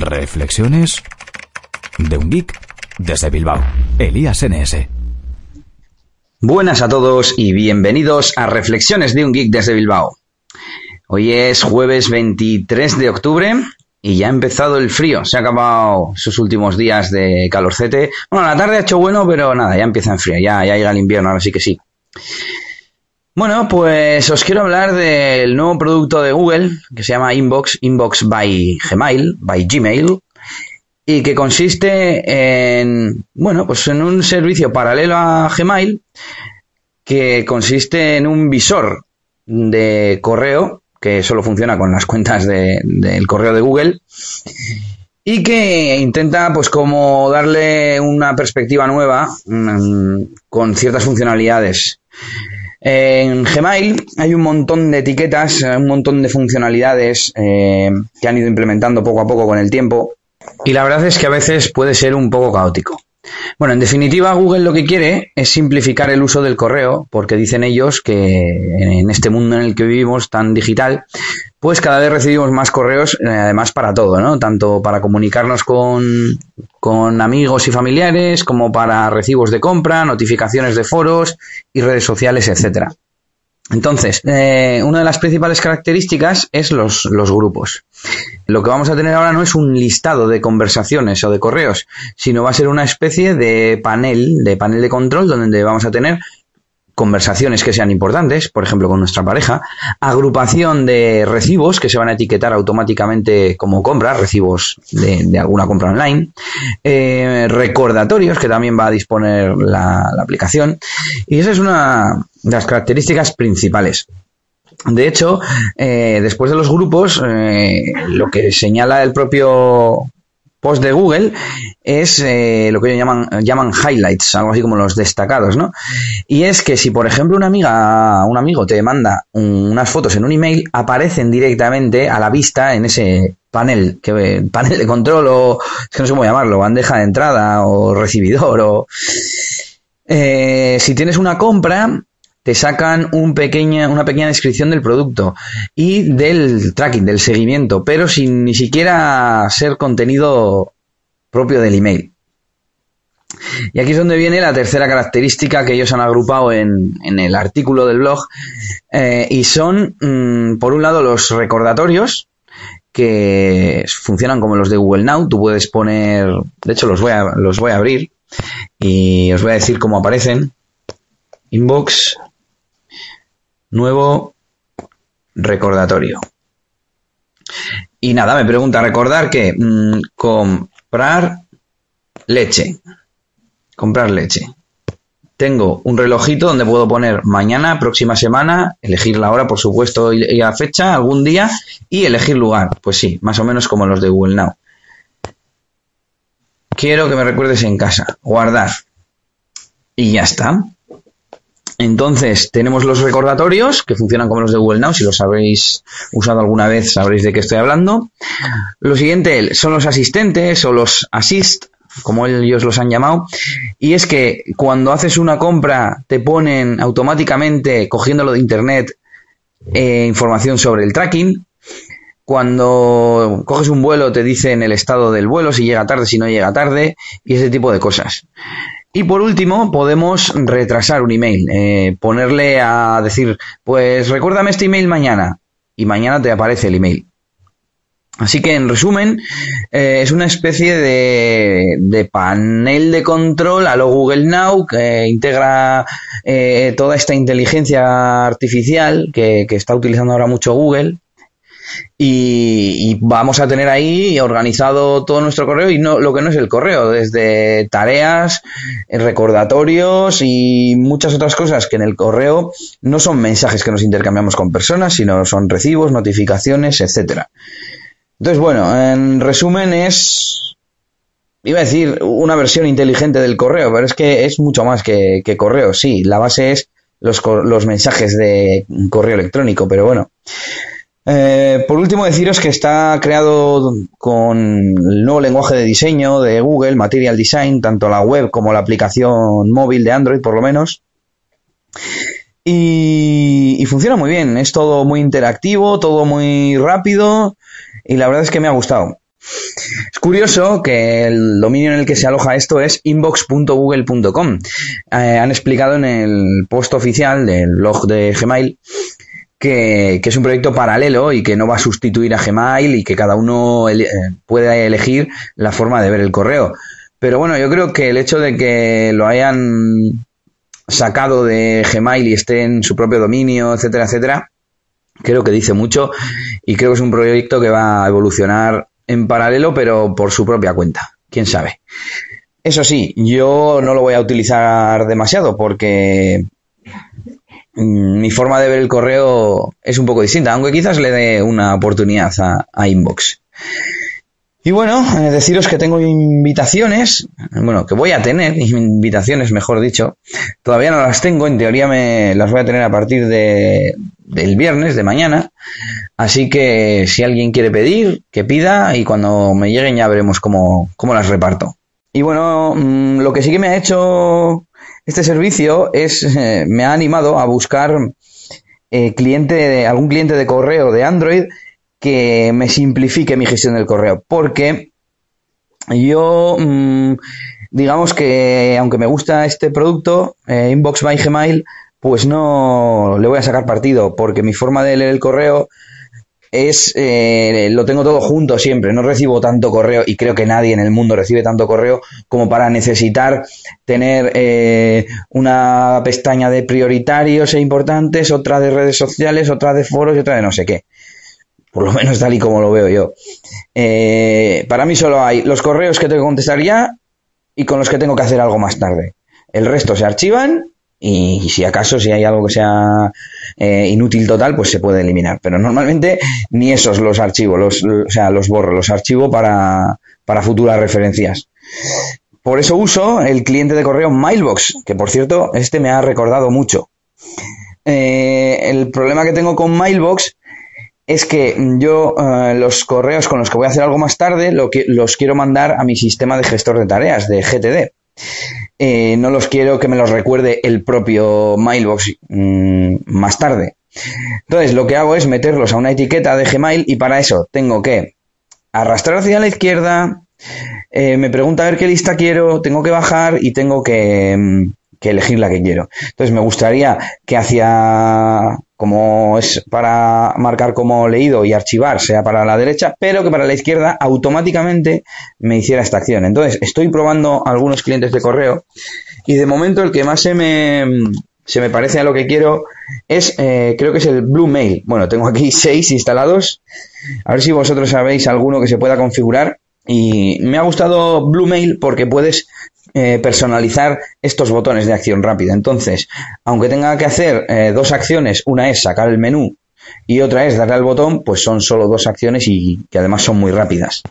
Reflexiones de un geek desde Bilbao. Elías NS. Buenas a todos y bienvenidos a Reflexiones de un geek desde Bilbao. Hoy es jueves 23 de octubre y ya ha empezado el frío. Se ha acabado sus últimos días de calorcete. Bueno, la tarde ha hecho bueno, pero nada, ya empieza en frío. Ya, ya llega el invierno, ahora sí que sí. Bueno, pues os quiero hablar del nuevo producto de Google que se llama Inbox, Inbox by Gmail, by Gmail, y que consiste en, bueno, pues en un servicio paralelo a Gmail que consiste en un visor de correo que solo funciona con las cuentas del correo de Google y que intenta pues como darle una perspectiva nueva mm, con ciertas funcionalidades. En Gmail hay un montón de etiquetas, un montón de funcionalidades eh, que han ido implementando poco a poco con el tiempo y la verdad es que a veces puede ser un poco caótico. Bueno, en definitiva, Google lo que quiere es simplificar el uso del correo, porque dicen ellos que en este mundo en el que vivimos tan digital, pues cada vez recibimos más correos, eh, además para todo, ¿no? Tanto para comunicarnos con, con amigos y familiares, como para recibos de compra, notificaciones de foros y redes sociales, etcétera. Entonces, eh, una de las principales características es los, los, grupos. Lo que vamos a tener ahora no es un listado de conversaciones o de correos, sino va a ser una especie de panel, de panel de control donde vamos a tener conversaciones que sean importantes, por ejemplo con nuestra pareja, agrupación de recibos que se van a etiquetar automáticamente como compra, recibos de, alguna compra online, eh, recordatorios que también va a disponer la, aplicación y esa es una de las características principales. De hecho, eh, después de los grupos, eh, lo que señala el propio post de Google es eh, lo que ellos llaman, llaman highlights, algo así como los destacados, ¿no? Y es que si, por ejemplo, una amiga, un amigo te manda unas fotos en un email, aparecen directamente a la vista en ese panel, que panel de control o, es que no sé cómo llamarlo, bandeja de entrada o recibidor o... Eh, si tienes una compra, te sacan un pequeña, una pequeña descripción del producto y del tracking, del seguimiento, pero sin ni siquiera ser contenido propio del email. Y aquí es donde viene la tercera característica que ellos han agrupado en, el artículo del blog, eh, y son, mm, por un lado, los recordatorios, que funcionan como los de Google Now. Tú puedes poner, de hecho los voy a abrir y os voy a decir cómo aparecen. Inbox, nuevo recordatorio. Y nada, me pregunta, recordar que mm, comprar leche. Comprar leche. Tengo un relojito donde puedo poner mañana, próxima semana, elegir la hora, por supuesto, y la fecha, algún día, y elegir lugar. Pues sí, más o menos como los de Google Now. Quiero que me recuerdes en casa. Guardar. Y ya está. Entonces, tenemos los recordatorios, que funcionan como los de Google Now. Si los habéis usado alguna vez, sabréis de qué estoy hablando. Lo siguiente son los asistentes o los assist, como ellos los han llamado. Y es que cuando haces una compra, te ponen automáticamente, cogiéndolo de internet, eh, información sobre el tracking. Cuando coges un vuelo, te dicen el estado del vuelo, si llega tarde, si no llega tarde, y ese tipo de cosas. Y por último, podemos retrasar un email, eh, ponerle a decir, pues recuérdame este email mañana, y mañana te aparece el email. Así que, en resumen, eh, es una especie de, panel de control a lo Google Now que integra eh, toda esta inteligencia artificial que, que, está utilizando ahora mucho Google y, vamos a tener ahí organizado todo nuestro correo y no lo que no es el correo, desde tareas, recordatorios y muchas otras cosas que en el correo no son mensajes que nos intercambiamos con personas, sino son recibos, notificaciones, etcétera. Entonces, bueno, en resumen es iba a decir una versión inteligente del correo, pero es que es mucho más que, que correo. Sí, la base es los, los mensajes de correo electrónico, pero bueno. Eh, por último, deciros que está creado con el nuevo lenguaje de diseño de Google, Material Design, tanto la web como la aplicación móvil de Android, por lo menos. Y, funciona muy bien, es todo muy interactivo, todo muy rápido y la verdad es que me ha gustado. curioso que el dominio en el que se aloja esto es inbox.google.com. Eh, han explicado en el post oficial del blog de Gmail que, es un proyecto paralelo y que no va a sustituir a Gmail y que cada uno eh, puede elegir la forma de ver el correo. Pero bueno, yo creo que el hecho de que lo hayan sacado de Gmail y esté en su propio dominio, etcétera, etcétera, creo que dice mucho y creo que es un proyecto que va a evolucionar en paralelo, pero por su propia cuenta. Quién sabe. Eso sí, yo no lo voy a utilizar demasiado porque mi forma de ver el correo es un poco distinta, aunque quizás le dé una oportunidad a, Inbox. Y bueno, eh, deciros que tengo invitaciones, bueno, que voy a tener invitaciones, mejor dicho. Todavía no las tengo, en teoría me las voy a tener a partir de, del viernes, de mañana. Así que si alguien quiere pedir, que pida y cuando me lleguen ya veremos cómo, cómo las reparto. Y bueno, mm, lo que sí que me ha hecho este servicio es, eh, me ha animado a buscar eh, cliente algún cliente de correo de Android que me simplifique mi gestión del correo. Porque yo, mm, digamos que aunque me gusta este producto, eh, Inbox by Gmail, pues no le voy a sacar partido, porque mi forma de leer el correo es, eh, lo tengo todo junto siempre, no recibo tanto correo y creo que nadie en el mundo recibe tanto correo como para necesitar tener eh, una pestaña de prioritarios e importantes, otra de redes sociales, otra de foros y otra de no sé qué por lo menos tal y como lo veo yo. Eh, para mí solo hay los correos que tengo que contestar ya y con los que tengo que hacer algo más tarde. El resto se archivan y, si acaso si hay algo que sea eh, inútil total pues se puede eliminar. Pero normalmente ni esos los archivo los, o sea los borro los archivo para, para futuras referencias. Por eso uso el cliente de correo Mailbox que por cierto este me ha recordado mucho. Eh, el problema que tengo con Mailbox es que yo eh, los correos con los que voy a hacer algo más tarde los quiero mandar a mi sistema de gestor de tareas, de GTD. Eh, no los quiero que me los recuerde el propio Mailbox mm, más tarde. Entonces lo que hago es meterlos a una etiqueta de Gmail y para eso tengo que arrastrar hacia la izquierda, eh, me pregunta a ver qué lista quiero, tengo que bajar y tengo que, mm, que elegir la que quiero. Entonces me gustaría que hacia como es para marcar como leído y archivar, sea para la derecha, pero que para la izquierda automáticamente me hiciera esta acción. Entonces, estoy probando algunos clientes de correo y de momento el que más se me, se me parece a lo que quiero es, eh, creo que es el Blue Mail. Bueno, tengo aquí seis instalados. A ver si vosotros sabéis alguno que se pueda configurar. Y me ha gustado Blue Mail porque puedes eh, personalizar estos botones de acción rápida. Entonces, aunque tenga que hacer eh, dos acciones, una es sacar el menú y otra es darle al botón, pues son solo dos acciones y que además son muy rápidas.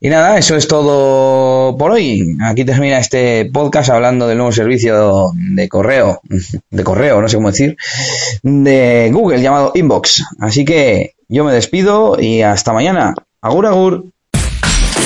Y nada, eso es todo por hoy. Aquí termina este podcast hablando del nuevo servicio de correo, de correo, no sé cómo decir, de Google llamado Inbox. Así que yo me despido y hasta mañana. Agur, agur.